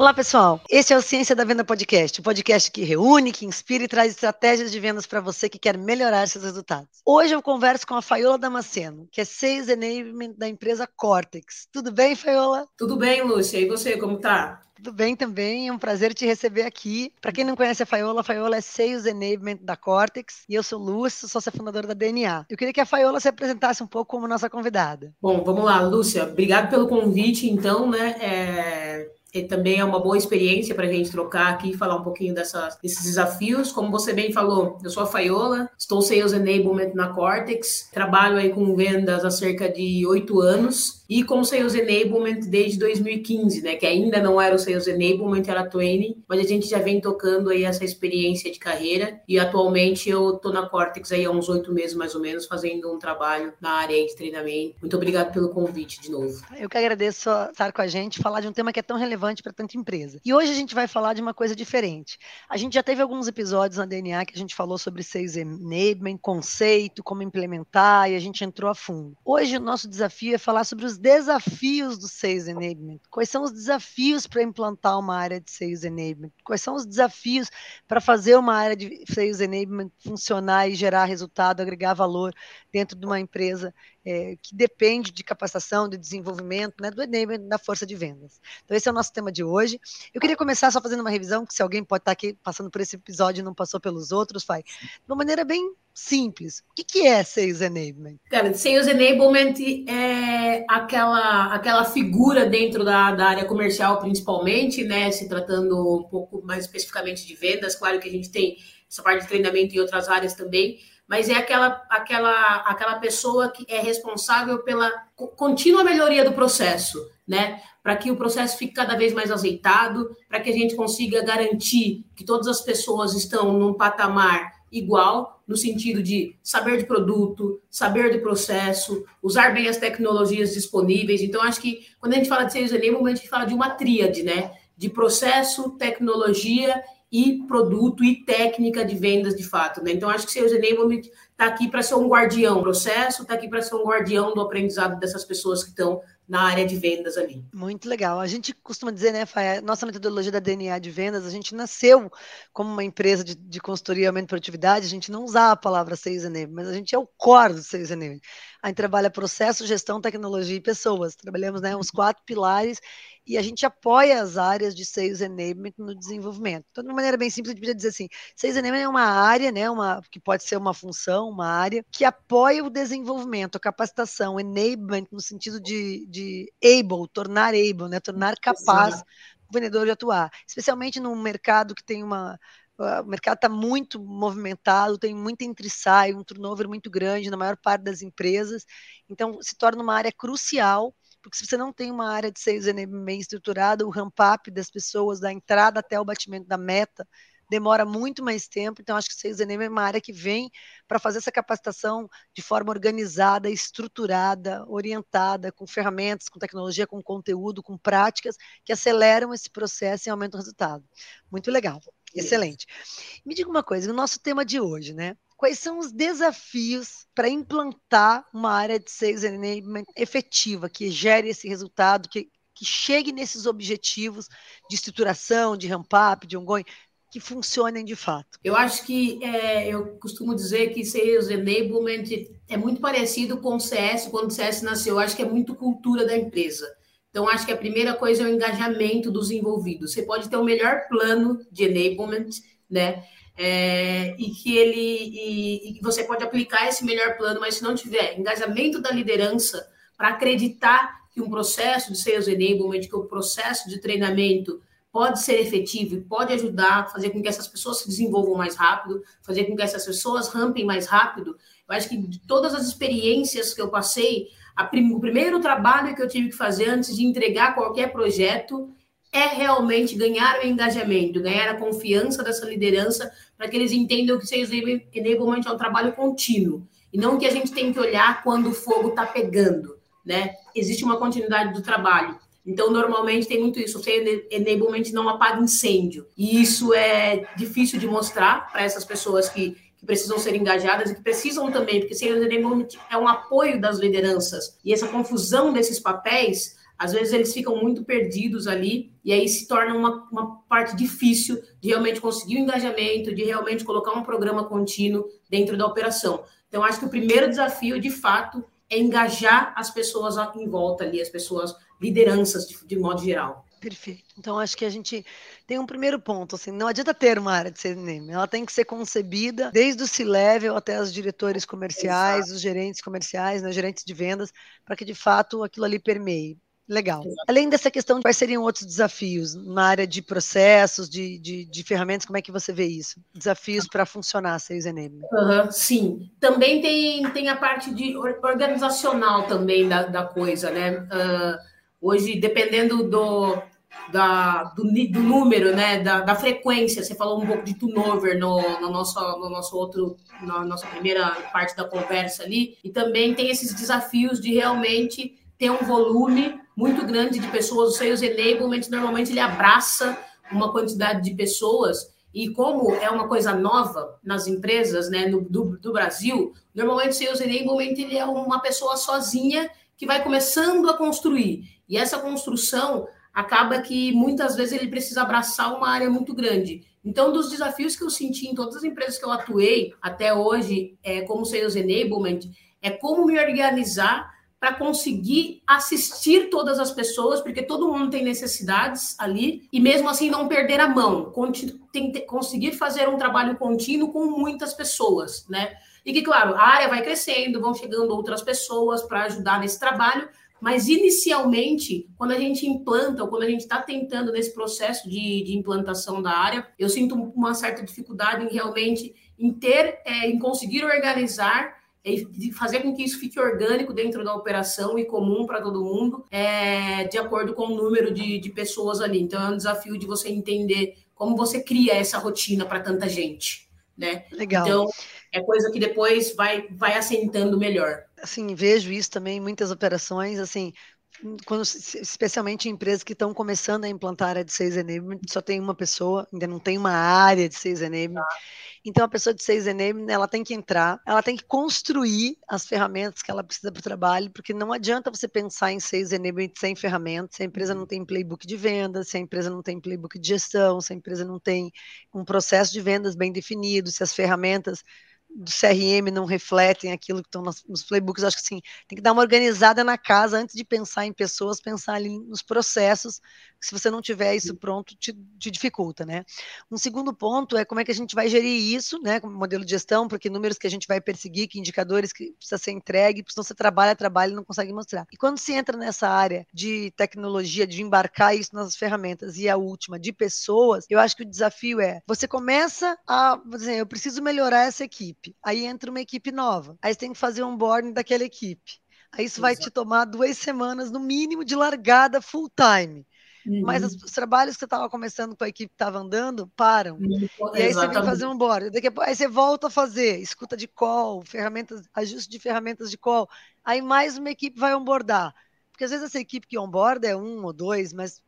Olá, pessoal. Esse é o Ciência da Venda Podcast, o podcast que reúne, que inspira e traz estratégias de vendas para você que quer melhorar seus resultados. Hoje eu converso com a Faiola Damasceno, que é Sales Enablement da empresa Cortex. Tudo bem, Faiola? Tudo bem, Lúcia. E você, como tá? Tudo bem também, é um prazer te receber aqui. Para quem não conhece a Faiola, a Faiola é Sales Enablement da Cortex e eu sou Lúcia, sócia fundadora da DNA. Eu queria que a Faiola se apresentasse um pouco como nossa convidada. Bom, vamos lá, Lúcia. Obrigado pelo convite, então, né? É e também é uma boa experiência para a gente trocar aqui e falar um pouquinho dessas, desses desafios. Como você bem falou, eu sou a Faiola, estou Sales Enablement na Cortex, trabalho aí com vendas há cerca de oito anos e como Sales Enablement desde 2015, né? Que ainda não era o Sales Enablement, era Training, mas a gente já vem tocando aí essa experiência de carreira e atualmente eu tô na Cortex aí há uns oito meses mais ou menos, fazendo um trabalho na área de treinamento. Muito obrigado pelo convite de novo. Eu que agradeço estar com a gente, falar de um tema que é tão relevante para tanta empresa. E hoje a gente vai falar de uma coisa diferente. A gente já teve alguns episódios na DNA que a gente falou sobre Sales Enablement, conceito, como implementar, e a gente entrou a fundo. Hoje o nosso desafio é falar sobre os desafios do Sales Enablement. Quais são os desafios para implantar uma área de Sales Enablement? Quais são os desafios para fazer uma área de Sales Enablement funcionar e gerar resultado, agregar valor dentro de uma empresa é, que depende de capacitação, de desenvolvimento, né, do enablement da força de vendas. Então, esse é o nosso tema de hoje. Eu queria começar só fazendo uma revisão, que se alguém pode estar aqui passando por esse episódio e não passou pelos outros, faz de uma maneira bem simples. O que, que é Sales Enablement? Cara, Sales Enablement é aquela, aquela figura dentro da, da área comercial, principalmente, né, se tratando um pouco mais especificamente de vendas. Claro que a gente tem essa parte de treinamento em outras áreas também, mas é aquela, aquela, aquela pessoa que é responsável pela contínua melhoria do processo, né? Para que o processo fique cada vez mais azeitado, para que a gente consiga garantir que todas as pessoas estão num patamar igual, no sentido de saber de produto, saber do processo, usar bem as tecnologias disponíveis. Então, acho que quando a gente fala de Sales Enablement, a gente fala de uma tríade, né? De processo, tecnologia e produto e técnica de vendas de fato. Né? Então, acho que Sales Enablement está aqui para ser um guardião do processo, está aqui para ser um guardião do aprendizado dessas pessoas que estão na área de vendas ali. Muito legal. A gente costuma dizer, né, Faia, nossa metodologia da DNA de vendas, a gente nasceu como uma empresa de, de consultoria e aumento de produtividade, a gente não usa a palavra Sales Enablement, mas a gente é o core do Sales Enablement. A gente trabalha processo, gestão, tecnologia e pessoas. Trabalhamos né, uns quatro pilares e a gente apoia as áreas de Sales Enablement no desenvolvimento. Então, de uma maneira bem simples, a gente podia dizer assim, Sales Enablement é uma área, né, uma, que pode ser uma função, uma área, que apoia o desenvolvimento, a capacitação, enablement no sentido de, de able, tornar able, né, tornar capaz Exato. o vendedor de atuar. Especialmente num mercado que tem uma o mercado está muito movimentado, tem muito entre sai, um turnover muito grande na maior parte das empresas, então se torna uma área crucial porque se você não tem uma área de sales bem estruturada, o ramp-up das pessoas, da entrada até o batimento da meta, demora muito mais tempo. Então, acho que Sales Enablement é uma área que vem para fazer essa capacitação de forma organizada, estruturada, orientada, com ferramentas, com tecnologia, com conteúdo, com práticas que aceleram esse processo e aumentam o resultado. Muito legal. Excelente. Me diga uma coisa, o nosso tema de hoje, né? Quais são os desafios para implantar uma área de sales enablement efetiva, que gere esse resultado, que, que chegue nesses objetivos de estruturação, de ramp-up, de ongoing, que funcionem de fato? Eu acho que é, eu costumo dizer que Sales Enablement é muito parecido com o CS, quando o CS nasceu. Eu acho que é muito cultura da empresa. Então, acho que a primeira coisa é o engajamento dos envolvidos. Você pode ter o melhor plano de enablement, né? É, e que ele e, e, você pode aplicar esse melhor plano, mas se não tiver engajamento da liderança para acreditar que um processo de sales enablement, que o um processo de treinamento pode ser efetivo e pode ajudar fazer com que essas pessoas se desenvolvam mais rápido, fazer com que essas pessoas rampem mais rápido. Eu acho que de todas as experiências que eu passei, prim, o primeiro trabalho que eu tive que fazer antes de entregar qualquer projeto é realmente ganhar o engajamento, ganhar a confiança dessa liderança para que eles entendam que Sales Enablement é um trabalho contínuo e não que a gente tem que olhar quando o fogo está pegando, né? Existe uma continuidade do trabalho. Então, normalmente tem muito isso. Sales Enablement não apaga incêndio. E isso é difícil de mostrar para essas pessoas que, que precisam ser engajadas e que precisam também, porque Sales Enablement é um apoio das lideranças. E essa confusão desses papéis às vezes eles ficam muito perdidos ali, e aí se torna uma, uma parte difícil de realmente conseguir o engajamento, de realmente colocar um programa contínuo dentro da operação. Então, acho que o primeiro desafio, de fato, é engajar as pessoas em volta ali, as pessoas, lideranças de, de modo geral. Perfeito. Então, acho que a gente tem um primeiro ponto, assim, não adianta ter uma área de CNM, ela tem que ser concebida desde o C-level até os diretores comerciais, Exato. os gerentes comerciais, né, gerentes de vendas, para que de fato aquilo ali permeie. Legal. Além dessa questão, quais seriam outros desafios na área de processos, de, de, de ferramentas? Como é que você vê isso? Desafios para funcionar a 6NM? Uhum, sim. Também tem, tem a parte de organizacional também da, da coisa, né? Uh, hoje, dependendo do, da, do, do, número, né, da, da, frequência. Você falou um pouco de turnover no, no, nosso, no nosso outro, na nossa primeira parte da conversa ali, e também tem esses desafios de realmente ter um volume muito grande de pessoas. O Sales Enablement normalmente ele abraça uma quantidade de pessoas. E como é uma coisa nova nas empresas, né, no, do, do Brasil, normalmente o Sales Enablement ele é uma pessoa sozinha que vai começando a construir. E essa construção acaba que muitas vezes ele precisa abraçar uma área muito grande. Então, dos desafios que eu senti em todas as empresas que eu atuei até hoje, é, como Sales Enablement, é como me organizar para conseguir assistir todas as pessoas, porque todo mundo tem necessidades ali, e mesmo assim não perder a mão, conseguir fazer um trabalho contínuo com muitas pessoas, né? E que, claro, a área vai crescendo, vão chegando outras pessoas para ajudar nesse trabalho, mas inicialmente, quando a gente implanta, ou quando a gente está tentando nesse processo de, de, implantação da área, eu sinto uma certa dificuldade em realmente em ter, é, em conseguir organizar e fazer com que isso fique orgânico dentro da operação e comum para todo mundo, é, de acordo com o número de, de pessoas ali. Então, é um desafio de você entender como você cria essa rotina para tanta gente, né? Legal. Então, é coisa que depois vai, vai assentando melhor. Assim, vejo isso também em muitas operações, assim, quando, especialmente em empresas que estão começando a implantar a área de Sales Enablement, só tem uma pessoa, ainda não tem uma área de Sales Enablement. Ah. Então, a pessoa de Sales Enablement, ela tem que entrar, ela tem que construir as ferramentas que ela precisa para o trabalho, porque não adianta você pensar em Sales Enablement sem ferramentas, se a empresa não tem playbook de vendas, se a empresa não tem playbook de gestão, se a empresa não tem um processo de vendas bem definido, se as ferramentas do CRM não refletem aquilo que estão nos, playbooks. Acho que sim, tem que dar uma organizada na casa antes de pensar em pessoas, pensar ali nos processos. Se você não tiver isso pronto, te, te, dificulta, né? Um segundo ponto é como é que a gente vai gerir isso, né? Como modelo de gestão, porque números que a gente vai perseguir, que indicadores que precisa ser entregue, senão você trabalha, trabalha e não consegue mostrar. E quando se entra nessa área de tecnologia, de embarcar isso nas ferramentas, e a última, de pessoas, eu acho que o desafio é você começa a dizer, eu preciso melhorar essa equipe equipe. Aí entra uma equipe nova. Aí você tem que fazer um onboarding daquela equipe. Aí isso Exato. vai te tomar duas semanas, no mínimo, de largada full time. Uhum. Mas os, os, trabalhos que você estava começando com a equipe que estava andando, param. Uhum. E aí você vem fazer um board. Daqui a, aí você volta a fazer escuta de call, ferramentas, ajuste de ferramentas de call. Aí mais uma equipe vai onboardar. Porque às vezes essa equipe que onboarda é um ou dois, mas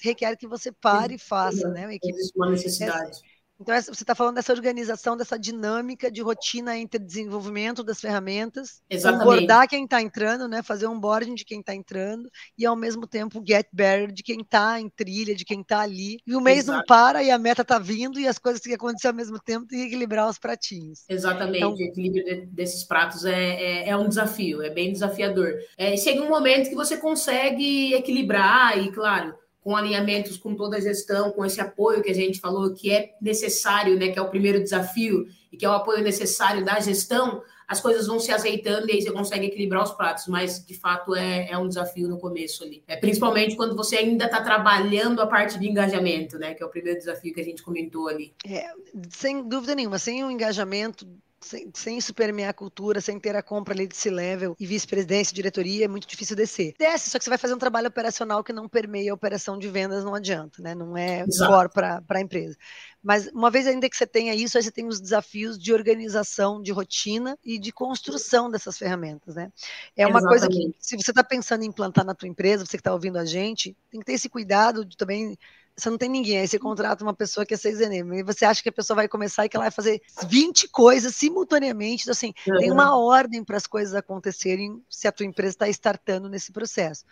requer que você pare Sim. e faça, né? Uma equipe, uma necessidade. É, então, você está falando dessa organização, dessa dinâmica de rotina entre desenvolvimento das ferramentas, abordar quem está entrando, né? fazer um onboarding de quem está entrando, e ao mesmo tempo get better de quem está em trilha, de quem está ali. E o mês Exato. não para, e a meta está vindo, e as coisas que acontecem ao mesmo tempo, e equilibrar os pratinhos. Exatamente, então, o equilíbrio desses pratos é, é, é, um desafio, é bem desafiador. É, chega um momento que você consegue equilibrar, e claro com alinhamentos com toda a gestão, com esse apoio que a gente falou que é necessário, né, que é o primeiro desafio e que é o apoio necessário da gestão, as coisas vão se azeitando e aí você consegue equilibrar os pratos, mas de fato é, é um desafio no começo ali. É, principalmente quando você ainda está trabalhando a parte de engajamento, né? Que é o primeiro desafio que a gente comentou ali. É, sem dúvida nenhuma, sem o engajamento sem, sem isso permear a cultura, sem ter a compra ali de C-level e vice-presidência, diretoria, é muito difícil descer. Desce, só que você vai fazer um trabalho operacional que não permeia a operação de vendas, não adianta, né? Não é Exato. core para a empresa. Mas uma vez ainda que você tenha isso, aí você tem os desafios de organização, de rotina e de construção dessas ferramentas, né? É uma Exatamente. coisa que, se você está pensando em implantar na tua empresa, você que está ouvindo a gente, tem que ter esse cuidado de também você não tem ninguém, aí você contrata uma pessoa que é 6 e você acha que a pessoa vai começar e que ela vai fazer 20 coisas simultaneamente, então, assim, uhum. tem uma ordem para as coisas acontecerem se a tua empresa está startando nesse processo.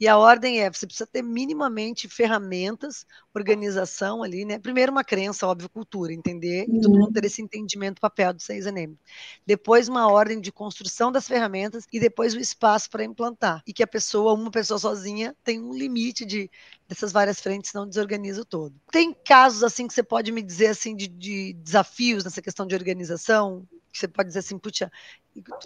E a ordem é, você precisa ter minimamente ferramentas, organização ali, né? Primeiro uma crença, óbvio, cultura, entender, uhum. todo mundo ter esse entendimento do papel do Seis Enable. Depois uma ordem de construção das ferramentas e depois o espaço para implantar. E que a pessoa, uma pessoa sozinha, tem um limite de dessas várias frentes, não desorganiza o todo. Tem casos assim que você pode me dizer assim de, de desafios nessa questão de organização? Que você pode dizer assim, puxa,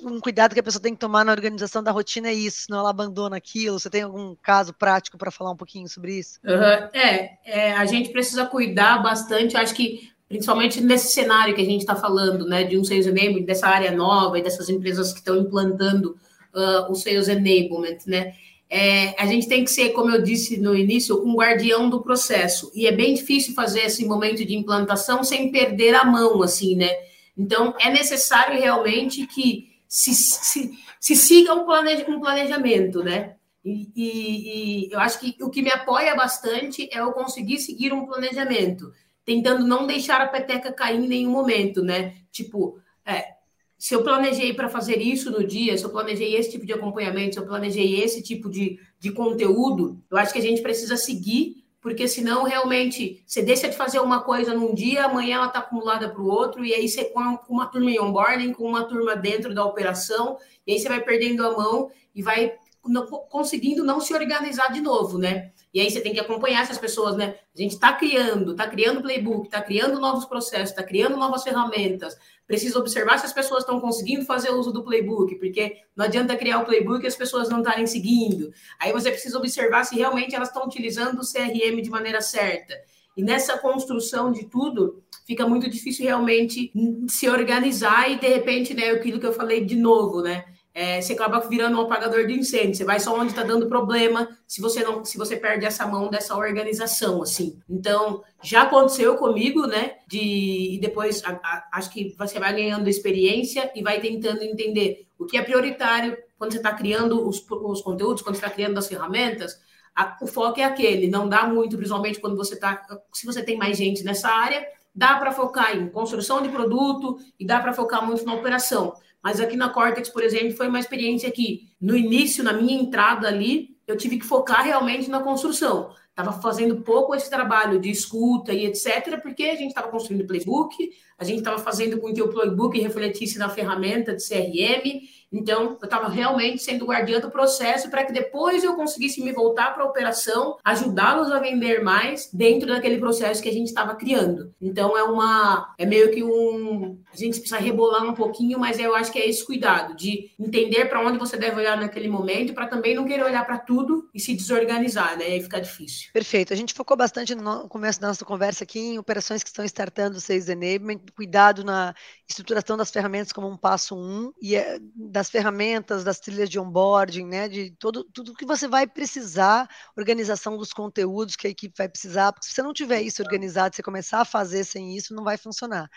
um cuidado que a pessoa tem que tomar na organização da rotina é isso, senão ela abandona aquilo. Você tem algum caso prático para falar um pouquinho sobre isso? Uhum. É, é, a gente precisa cuidar bastante, acho que principalmente nesse cenário que a gente está falando, né, de um sales enablement, dessa área nova e dessas empresas que estão implantando uh, o sales enablement, né? É, a gente tem que ser, como eu disse no início, um guardião do processo. E é bem difícil fazer esse momento de implantação sem perder a mão, assim, né? Então, é necessário realmente que se, se, se siga um, um planejamento, né? E, e, e, eu acho que o que me apoia bastante é eu conseguir seguir um planejamento, tentando não deixar a peteca cair em nenhum momento, né? Tipo, é, se eu planejei para fazer isso no dia, se eu planejei esse tipo de acompanhamento, se eu planejei esse tipo de, de conteúdo, eu acho que a gente precisa seguir porque senão realmente você deixa de fazer uma coisa num dia, amanhã ela está acumulada para o outro, e aí você com uma turma em onboarding, com uma turma dentro da operação, e aí você vai perdendo a mão e vai não, conseguindo não se organizar de novo, né? E aí você tem que acompanhar essas pessoas, né? A gente está criando, está criando playbook, está criando novos processos, está criando novas ferramentas, precisa observar se as pessoas estão conseguindo fazer uso do playbook, porque não adianta criar o playbook e as pessoas não estarem seguindo. Aí você precisa observar se realmente elas estão utilizando o CRM de maneira certa. E nessa construção de tudo, fica muito difícil realmente se organizar e, de repente, né, aquilo que eu falei de novo, né? É, você acaba virando um apagador de incêndio. Você vai só onde está dando problema se você não, se você perde essa mão dessa organização, assim. Então, já aconteceu comigo, né? De e depois a, a, acho que você vai ganhando experiência e vai tentando entender o que é prioritário quando você está criando os, os conteúdos, quando você está criando as ferramentas. A, o foco é aquele, não dá muito, principalmente quando você está. Se você tem mais gente nessa área, dá para focar em construção de produto e dá para focar muito na operação. Mas aqui na Cortex, por exemplo, foi uma experiência que, no início, na minha entrada ali, eu tive que focar realmente na construção. Estava fazendo pouco esse trabalho de escuta e etc., porque a gente estava construindo playbook, a gente estava fazendo com que o playbook refletisse na ferramenta de CRM, então, eu estava realmente sendo guardiã do processo para que depois eu conseguisse me voltar para a operação, ajudá-los a vender mais dentro daquele processo que a gente estava criando. Então, é uma. É meio que um. A gente precisa rebolar um pouquinho, mas eu acho que é esse cuidado de entender para onde você deve olhar naquele momento, para também não querer olhar para tudo e se desorganizar, né? E aí fica difícil. Perfeito. A gente focou bastante no começo da nossa conversa aqui em operações que estão startando o Sales Enablement, cuidado na estruturação das ferramentas como um passo um, e é, das ferramentas, das trilhas de onboarding, né, de todo, tudo que você vai precisar, organização dos conteúdos que a equipe vai precisar, porque se você não tiver isso organizado, você começar a fazer sem isso, não vai funcionar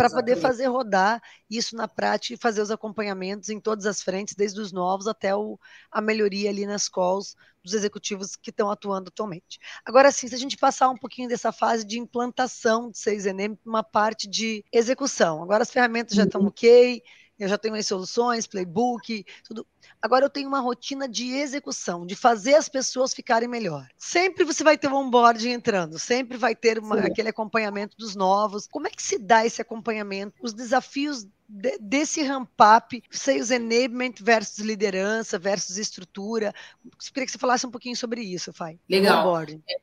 para poder fazer rodar isso na prática e fazer os acompanhamentos em todas as frentes, desde os novos até o, a melhoria ali nas calls dos executivos que estão atuando atualmente. Agora sim, se a gente passar um pouquinho dessa fase de implantação de 6NM para uma parte de execução. Agora as ferramentas já estão uhum. ok, eu já tenho as soluções, playbook, tudo. Agora eu tenho uma rotina de execução, de fazer as pessoas ficarem melhor. Sempre você vai ter um onboarding entrando, sempre vai ter uma, aquele acompanhamento dos novos. Como é que se dá esse acompanhamento? Os desafios de, desse ramp-up, sales enablement versus liderança, versus estrutura. Eu queria que você falasse um pouquinho sobre isso, Fai. Legal.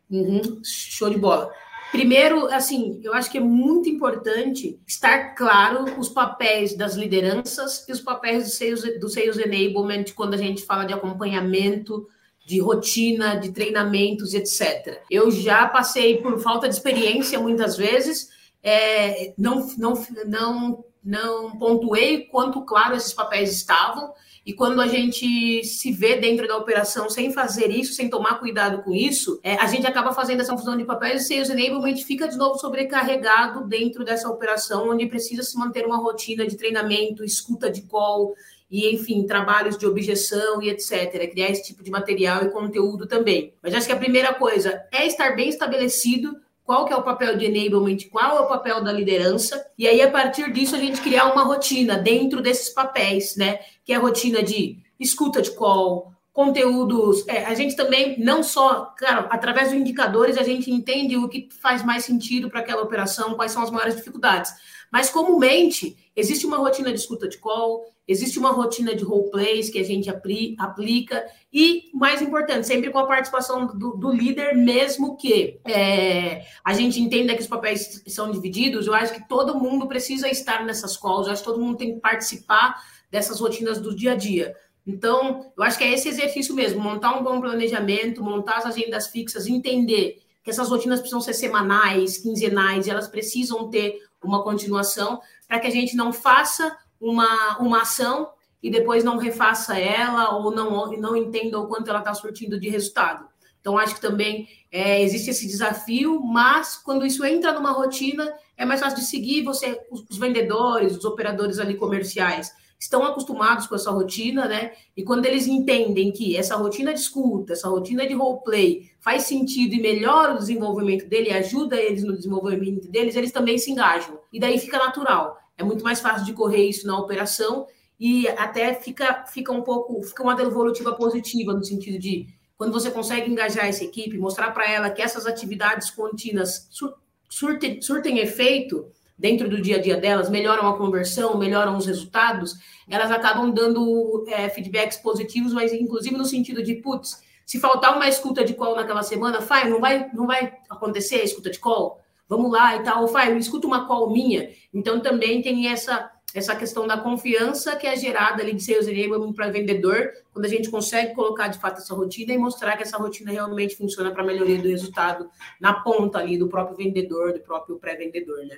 Uhum. Show de bola. Primeiro, assim, eu acho que é muito importante estar claro os papéis das lideranças e os papéis do sales, do sales enablement quando a gente fala de acompanhamento, de rotina, de treinamentos, etc. Eu já passei por falta de experiência muitas vezes, é, não, não, não, não pontuei quanto claro esses papéis estavam e quando a gente se vê dentro da operação sem fazer isso, sem tomar cuidado com isso, é, a gente acaba fazendo essa função de papéis e sales enablement fica de novo sobrecarregado dentro dessa operação, onde precisa se manter uma rotina de treinamento, escuta de call, e, enfim, trabalhos de objeção e etc. Criar esse tipo de material e conteúdo também. Mas acho que a primeira coisa é estar bem estabelecido qual que é o papel de enablement, qual é o papel da liderança, e aí a partir disso a gente criar uma rotina dentro desses papéis, né? Que é a rotina de escuta de call, conteúdos. É, a gente também, não só, claro, através dos indicadores, a gente entende o que faz mais sentido para aquela operação, quais são as maiores dificuldades. Mas, comumente, existe uma rotina de escuta de call, existe uma rotina de roleplays que a gente apli aplica, e, mais importante, sempre com a participação do, do líder, mesmo que é, a gente entenda que os papéis são divididos, eu acho que todo mundo precisa estar nessas calls, eu acho que todo mundo tem que participar dessas rotinas do dia a dia. Então, eu acho que é esse exercício mesmo, montar um bom planejamento, montar as agendas fixas, entender que essas rotinas precisam ser semanais, quinzenais, elas precisam ter uma continuação, para que a gente não faça uma, uma ação e depois não refaça ela ou não, não entenda o quanto ela está surtindo de resultado. Então, acho que também é, existe esse desafio, mas quando isso entra numa rotina, é mais fácil de seguir você, os, os vendedores, os operadores ali comerciais estão acostumados com essa rotina, né? E quando eles entendem que essa rotina de escuta, essa rotina de roleplay faz sentido e melhora o desenvolvimento dele, ajuda eles no desenvolvimento deles, eles também se engajam. E daí fica natural. É muito mais fácil de correr isso na operação e até fica, fica um pouco, fica uma devolutiva positiva no sentido de quando você consegue engajar essa equipe, mostrar para ela que essas atividades contínuas surtem, surtem efeito, dentro do dia a dia delas, melhoram a conversão, melhoram os resultados, elas acabam dando é, feedbacks positivos, mas inclusive no sentido de, putz, se faltar uma escuta de call naquela semana, Fai, não vai, não vai acontecer a escuta de call? Vamos lá e tal. Fai, escuta uma call minha. Então também tem essa essa questão da confiança que é gerada ali de sales enablement para vendedor, quando a gente consegue colocar de fato essa rotina e mostrar que essa rotina realmente funciona para melhoria do resultado na ponta ali do próprio vendedor, do próprio pré-vendedor, né?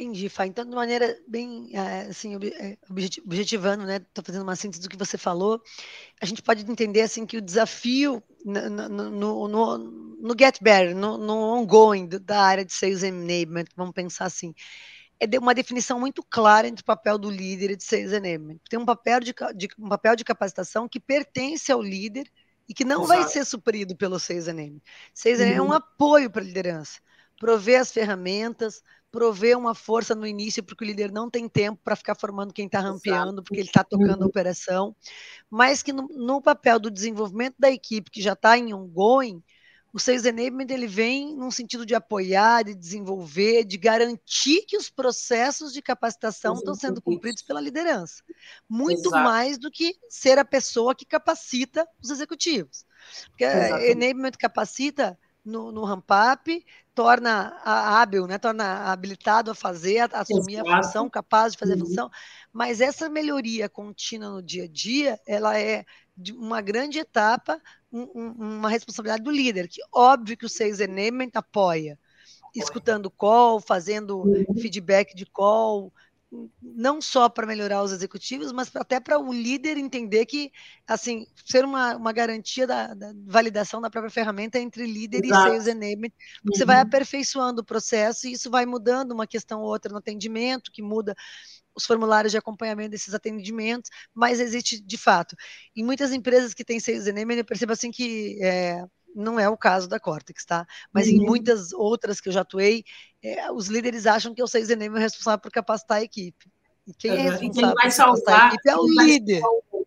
Entendi, Fá. Então, de maneira bem é, assim, é, objetivando, né? Estou fazendo uma síntese do que você falou. A gente pode entender assim que o desafio no, no, no, no Get Better, no, no ongoing da área de sales enablement, vamos pensar assim, é uma definição muito clara entre o papel do líder e de sales enablement. Tem um papel de, de um papel de capacitação que pertence ao líder e que não Exato. vai ser suprido pelo sales enablement. Sales uhum. enablement é um uhum. apoio para a liderança, prover as ferramentas, prover uma força no início, porque o líder não tem tempo para ficar formando quem está rampeando, porque ele está tocando a uhum. operação, mas que no, no, papel do desenvolvimento da equipe, que já está em ongoing, o Sales Enablement ele vem num sentido de apoiar, de desenvolver, de garantir que os processos de capacitação estão sendo cumpridos pela liderança. Muito Exato. mais do que ser a pessoa que capacita os executivos. Porque Exatamente. Enablement capacita no, no ramp-up, torna hábil, né? torna habilitado a fazer, a, assumir Exato. a função, capaz de fazer uhum. a função. Mas essa melhoria contínua no dia a dia, ela é de uma grande etapa, um, um, uma responsabilidade do líder, que óbvio que o Sales Enablement apoia, escutando call, fazendo uhum. feedback de call, não só para melhorar os executivos, mas até para o líder entender que, assim, ser uma, uma garantia da, da validação da própria ferramenta entre líder Exato. e sales enablement, uhum. você vai aperfeiçoando o processo e isso vai mudando uma questão ou outra no atendimento, que muda os formulários de acompanhamento desses atendimentos, mas existe de fato. Em muitas empresas que têm sales enablement, eu percebo assim que é, não é o caso da Cortex, tá? Mas uhum. em muitas outras que eu já atuei, é, os líderes acham que o Sales Enable é responsável por capacitar a equipe. E quem é responsável quem vai salvar, a equipe é o líder,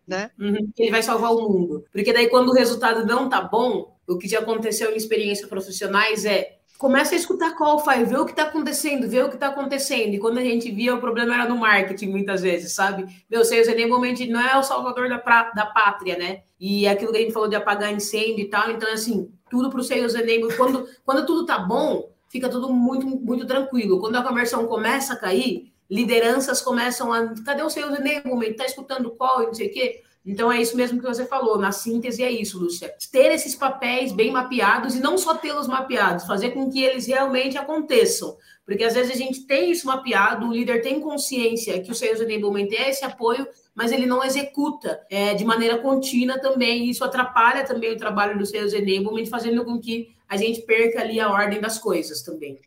né? Uhum. Ele vai salvar o mundo. Porque daí quando o resultado não tá bom, o que já aconteceu em experiências profissionais é começa a escutar call, faz, vê o que está acontecendo, vê o que está acontecendo. E quando a gente via, o problema era no marketing, muitas vezes, sabe? Meu, Sales Enablement não é o salvador da, pra, da pátria, né? E aquilo que a gente falou de apagar incêndio e tal. Então, assim, tudo para o Sales Enablement. Quando, quando tudo tá bom, fica tudo muito, muito tranquilo. Quando a conversão começa a cair, lideranças começam a. Cadê o Sales Enablement? Tá escutando call e não sei o quê? Então é isso mesmo que você falou, na síntese é isso, Lúcia. Ter esses papéis bem mapeados e não só tê-los mapeados, fazer com que eles realmente aconteçam. Porque às vezes a gente tem isso mapeado, o líder tem consciência que o Sales Enablement é esse apoio, mas ele não executa é, de maneira contínua também. E isso atrapalha também o trabalho do Sales Enablement, fazendo com que a gente perca ali a ordem das coisas também.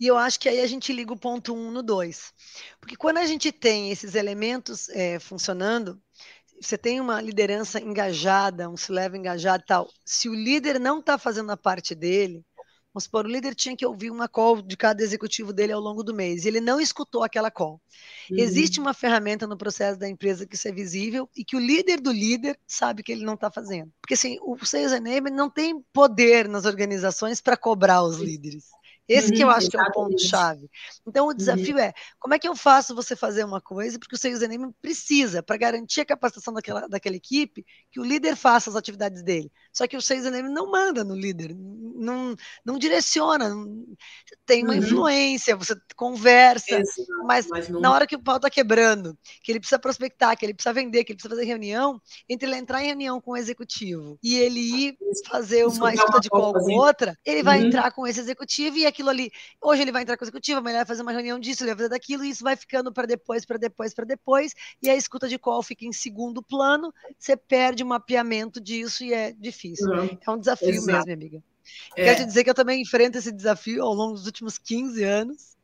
E eu acho que aí a gente liga o ponto 1 um no 2. Porque quando a gente tem esses elementos é, funcionando, você tem uma liderança engajada, um se leva engajado e tal. Se o líder não está fazendo a parte dele, Vamos supor, o líder tinha que ouvir uma call de cada executivo dele ao longo do mês, e ele não escutou aquela call. Uhum. Existe uma ferramenta no processo da empresa que isso é visível e que o líder do líder sabe que ele não está fazendo. Porque assim, o Sales Enablement não tem poder nas organizações para cobrar os líderes. Esse uhum, que eu uhum, acho que é o ponto-chave. Então, o desafio uhum. é, como é que eu faço você fazer uma coisa, porque o Sales Enablement precisa, para garantir a capacitação daquela, daquela equipe, que o líder faça as atividades dele. Só que o Sales Enablement não manda no líder, não, não direciona, não, tem uma uhum. influência, você conversa, mas, mas não... na hora que o pau está quebrando, que ele precisa prospectar, que ele precisa vender, que ele precisa fazer reunião, entre ele entrar em reunião com o executivo e ele ir fazer uma escuta de call com outra, ele vai uhum. entrar com esse executivo e aqui aquilo ali. Hoje ele vai entrar com a executiva, amanhã ele vai fazer uma reunião disso, ele vai fazer daquilo, e isso vai ficando para depois, para depois, para depois, e a escuta de qual fica em segundo plano, você perde o mapeamento disso e é difícil. Uhum. É um desafio Exato. mesmo, minha amiga. É. Quero te dizer que eu também enfrento esse desafio ao longo dos últimos 15 anos,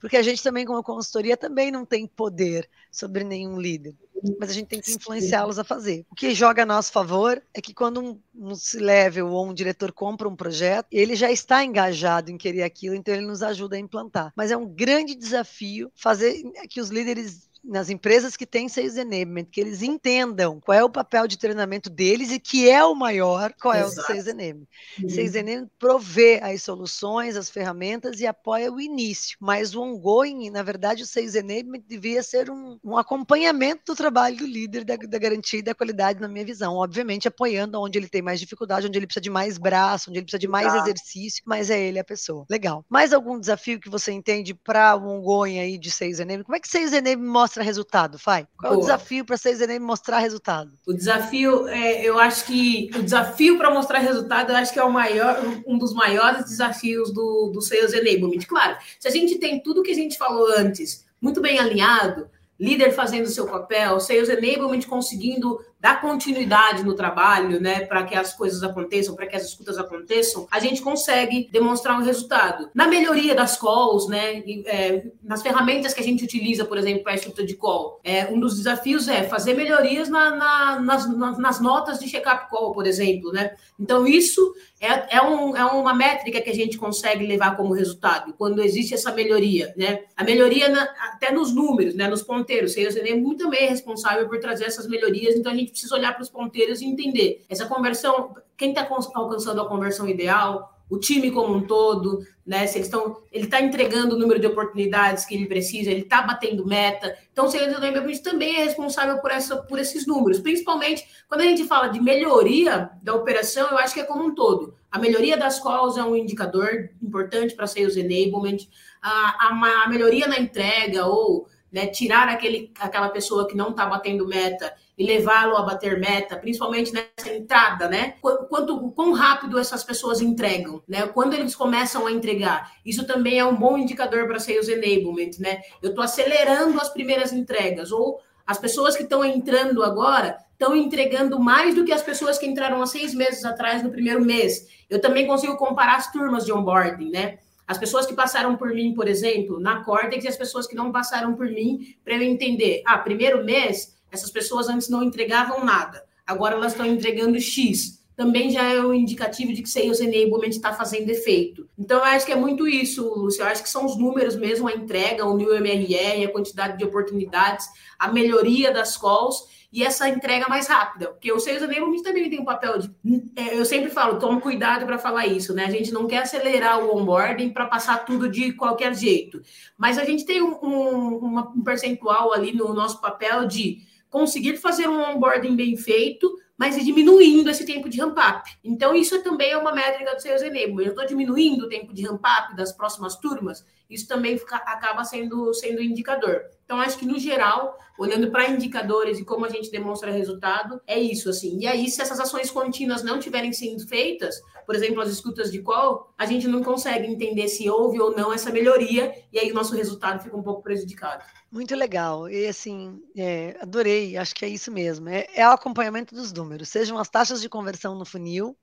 porque a gente também, como consultoria, também não tem poder sobre nenhum líder mas a gente tem que influenciá-los a fazer. O que joga a nosso favor é que quando um, um C-level ou um diretor compra um projeto, ele já está engajado em querer aquilo, então ele nos ajuda a implantar. Mas é um grande desafio fazer que os líderes nas empresas que têm Sales Enablement, que eles entendam qual é o papel de treinamento deles e que é o maior, qual Exato. é o Sales Enablement. Uhum. Sales Enablement provê as soluções, as ferramentas e apoia o início, mas o ongoing, na verdade, o Sales Enablement devia ser um, um acompanhamento do trabalho do líder, da, da, garantia e da qualidade, na minha visão. Obviamente, apoiando onde ele tem mais dificuldade, onde ele precisa de mais braço, onde ele precisa de mais exercício, mas é ele a pessoa. Legal. Mais algum desafio que você entende para o ongoing aí de Sales Enablement? Como é que Sales Enablement mostra mostra resultado, Fai? Qual Boa. é o desafio para vocês irem mostrar resultado? O desafio, é, eu acho que o desafio para mostrar resultado, eu acho que é o maior, um dos maiores desafios do, do Sales Enablement. Claro, se a gente tem tudo que a gente falou antes muito bem alinhado, líder fazendo o seu papel, Sales Enablement conseguindo dar continuidade no trabalho, né, para que as coisas aconteçam, para que as escutas aconteçam, a gente consegue demonstrar um resultado. Na melhoria das calls, né, e, é, nas ferramentas que a gente utiliza, por exemplo, para a escuta de call, é, um dos desafios é fazer melhorias na, na, nas, nas, notas de check-up call, por exemplo, né. Então, isso é, é, um, é uma métrica que a gente consegue levar como resultado, quando existe essa melhoria, né. A melhoria na, até nos números, né, nos ponteiros, o muito também é responsável por trazer essas melhorias, então a gente gente precisa olhar para os ponteiros e entender essa conversão, quem está alcançando a conversão ideal, o time como um todo, né? Se eles estão, ele está entregando o número de oportunidades que ele precisa, ele está batendo meta. Então, o segredo do também é responsável por, essa, por esses números, principalmente quando a gente fala de melhoria da operação, eu acho que é como um todo. A melhoria das calls é um indicador importante para sales enablement, a, a, a melhoria na entrega ou né, tirar aquele, aquela pessoa que não está batendo meta e levá-lo a bater meta, principalmente nessa entrada, né? Quanto quão rápido essas pessoas entregam, né? Quando eles começam a entregar, isso também é um bom indicador para sales enablement, né? Eu estou acelerando as primeiras entregas ou as pessoas que estão entrando agora estão entregando mais do que as pessoas que entraram há seis meses atrás no primeiro mês. Eu também consigo comparar as turmas de onboarding, né? As pessoas que passaram por mim, por exemplo, na Cortex, e as pessoas que não passaram por mim, para eu entender. Ah, primeiro mês, essas pessoas antes não entregavam nada, agora elas estão entregando X. Também já é um indicativo de que Sales Enablement está fazendo efeito. Então, eu acho que é muito isso, Lúcio. Eu acho que são os números mesmo, a entrega, o new MRR, a quantidade de oportunidades, a melhoria das calls e essa entrega mais rápida. Porque o Sales Enablement também tem um papel de. É, eu sempre falo, toma cuidado para falar isso, né? A gente não quer acelerar o onboarding para passar tudo de qualquer jeito. Mas a gente tem um, um, um percentual ali no nosso papel de conseguir fazer um onboarding bem feito, mas diminuindo esse tempo de ramp-up. Então, isso também é uma métrica do Sales Enablement. Eu estou diminuindo o tempo de ramp-up das próximas turmas, isso também fica, acaba sendo, sendo indicador. Então, acho que, no geral, olhando para indicadores e como a gente demonstra resultado, é isso, assim. E aí, se essas ações contínuas não tiverem sido feitas, por exemplo, as escutas de call, a gente não consegue entender se houve ou não essa melhoria, e aí o nosso resultado fica um pouco prejudicado. Muito legal. E, assim, é, adorei, acho que é isso mesmo. É, é o acompanhamento dos números, sejam as taxas de conversão no funil,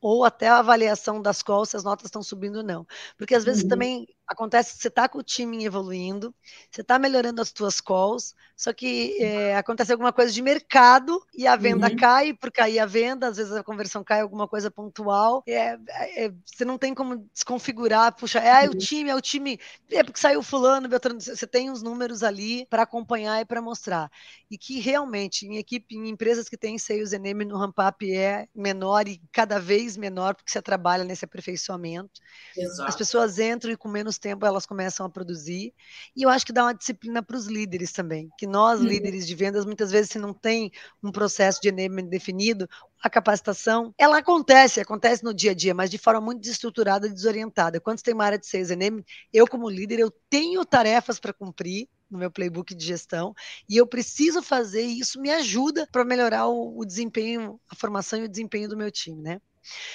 ou até a avaliação das calls, se as notas estão subindo ou não. Porque, às vezes, uhum. também Acontece que você está com o time evoluindo, você está melhorando as suas calls, só que é, acontece alguma coisa de mercado e a venda uhum. cai, por cair a venda, às vezes a conversão cai alguma coisa pontual. É, é, você não tem como desconfigurar, puxa, é ah, o uhum. time, é o time, é porque saiu fulano, Beltrano, você tem os números ali para acompanhar e para mostrar. E que realmente, em equipe, em empresas que têm sales enemy no ramp-up é menor e cada vez menor, porque você trabalha nesse aperfeiçoamento. Exato. As pessoas entram e com menos tempo elas começam a produzir. E eu acho que dá uma disciplina para os líderes também, que nós, uhum. líderes de vendas, muitas vezes, se não tem um processo de enablement definido, a capacitação, ela acontece, acontece no dia a dia, mas de forma muito desestruturada e desorientada. Quando você tem uma área de sales enablement, eu como líder, eu tenho tarefas para cumprir, no meu playbook de gestão, e eu preciso fazer, e isso me ajuda para melhorar o, o, desempenho, a formação e o desempenho do meu time, né?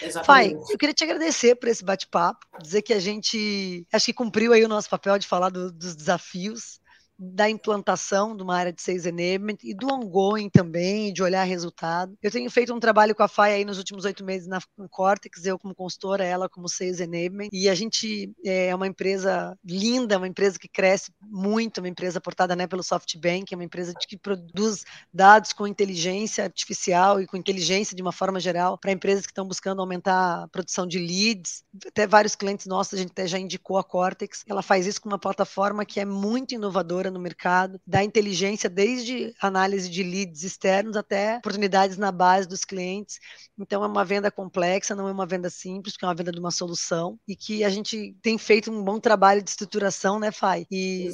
Exatamente. Fai, eu queria te agradecer por esse bate-papo, dizer que a gente acho que cumpriu aí o nosso papel de falar do, dos desafios da implantação de uma área de Sales Enablement e do ongoing também, de olhar resultado. Eu tenho feito um trabalho com a FAI aí nos últimos oito meses na Cortex, eu como consultora, ela como Sales Enablement, e a gente é uma empresa linda, uma empresa que cresce muito, uma empresa portada né, pelo SoftBank, é uma empresa que produz dados com inteligência artificial e com inteligência de uma forma geral para empresas que estão buscando aumentar a produção de leads. Até vários clientes nossos, a gente até já indicou a Cortex, ela faz isso com uma plataforma que é muito inovadora no mercado, da inteligência desde análise de leads externos até oportunidades na base dos clientes. Então é uma venda complexa, não é uma venda simples, porque é uma venda de uma solução e que a gente tem feito um bom trabalho de estruturação, né, Fai? E,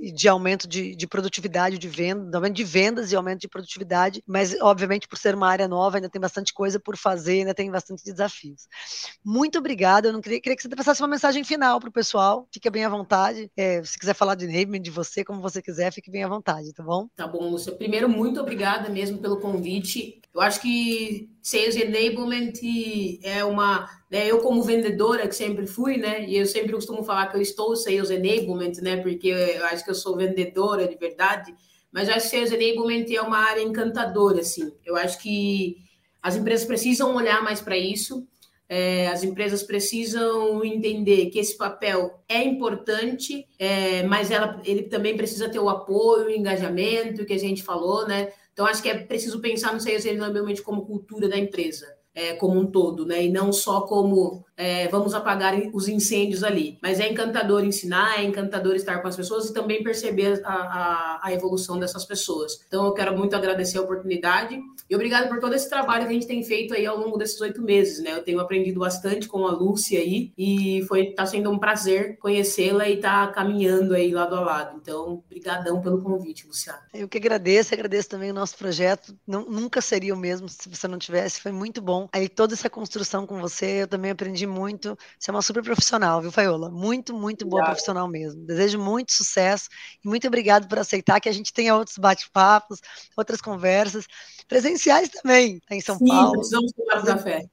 e de aumento de, de, produtividade de venda, aumento de vendas e aumento de produtividade, mas obviamente por ser uma área nova ainda tem bastante coisa por fazer, ainda tem bastante desafios. Muito obrigada. Eu não queria, queria que você passasse uma mensagem final para o pessoal. Fica bem à vontade. É, se quiser falar de name, de você, como você quiser, fique bem à vontade, tá bom? Tá bom, Lúcia. Primeiro, muito obrigada mesmo pelo convite. Eu acho que Sales Enablement é uma. Né, eu, como vendedora, que sempre fui, né? E eu sempre costumo falar que eu estou Sales Enablement, né? Porque eu acho que eu sou vendedora de verdade. Mas eu acho que Sales Enablement é uma área encantadora, assim. Eu acho que as empresas precisam olhar mais para isso. É, as empresas precisam entender que esse papel é importante, é, mas ela, ele também precisa ter o apoio, o engajamento que a gente falou, né? Então, acho que é preciso pensar no sales realmente como cultura da empresa. É, como um todo, né? E não só como é, vamos apagar os incêndios ali. Mas é encantador ensinar, é encantador estar com as pessoas e também perceber a, a, a evolução dessas pessoas. Então, eu quero muito agradecer a oportunidade e obrigado por todo esse trabalho que a gente tem feito aí ao longo desses oito meses, né? Eu tenho aprendido bastante com a Lúcia aí e foi está sendo um prazer conhecê-la e estar tá caminhando aí lado a lado. Então, brigadão pelo convite, Luciano. Eu que agradeço, agradeço também o nosso projeto. Não, nunca seria o mesmo se você não tivesse, foi muito bom. Aí toda essa construção com você, eu também aprendi muito. Você é uma super profissional, viu, Faiola? Muito, muito boa profissional mesmo. Desejo muito sucesso e muito obrigado por aceitar que a gente tenha outros bate-papos, outras conversas presenciais também, em São Sim, Paulo. Precisamos tomar café.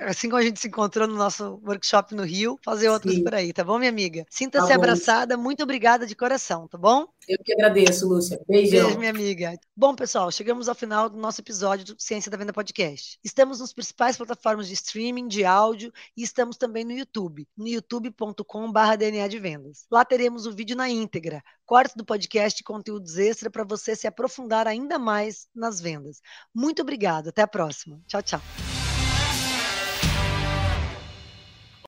Assim como a gente se encontrou no nosso workshop no Rio, fazer outros Sim. por aí, tá bom, minha amiga? Sinta-se tá abraçada, muito obrigada de coração, tá bom? Eu que agradeço, Lúcia. Beijão. Beijo, minha amiga. Bom, pessoal, chegamos ao final do nosso episódio do Ciência da Venda Podcast. Estamos nos principais plataformas de streaming, de áudio e estamos também no YouTube, no youtube.com.br DNA de Vendas. Lá teremos o vídeo na íntegra, cortes do podcast e conteúdos extra para você se aprofundar ainda mais nas vendas. Muito obrigado. Até a próxima. Tchau, tchau.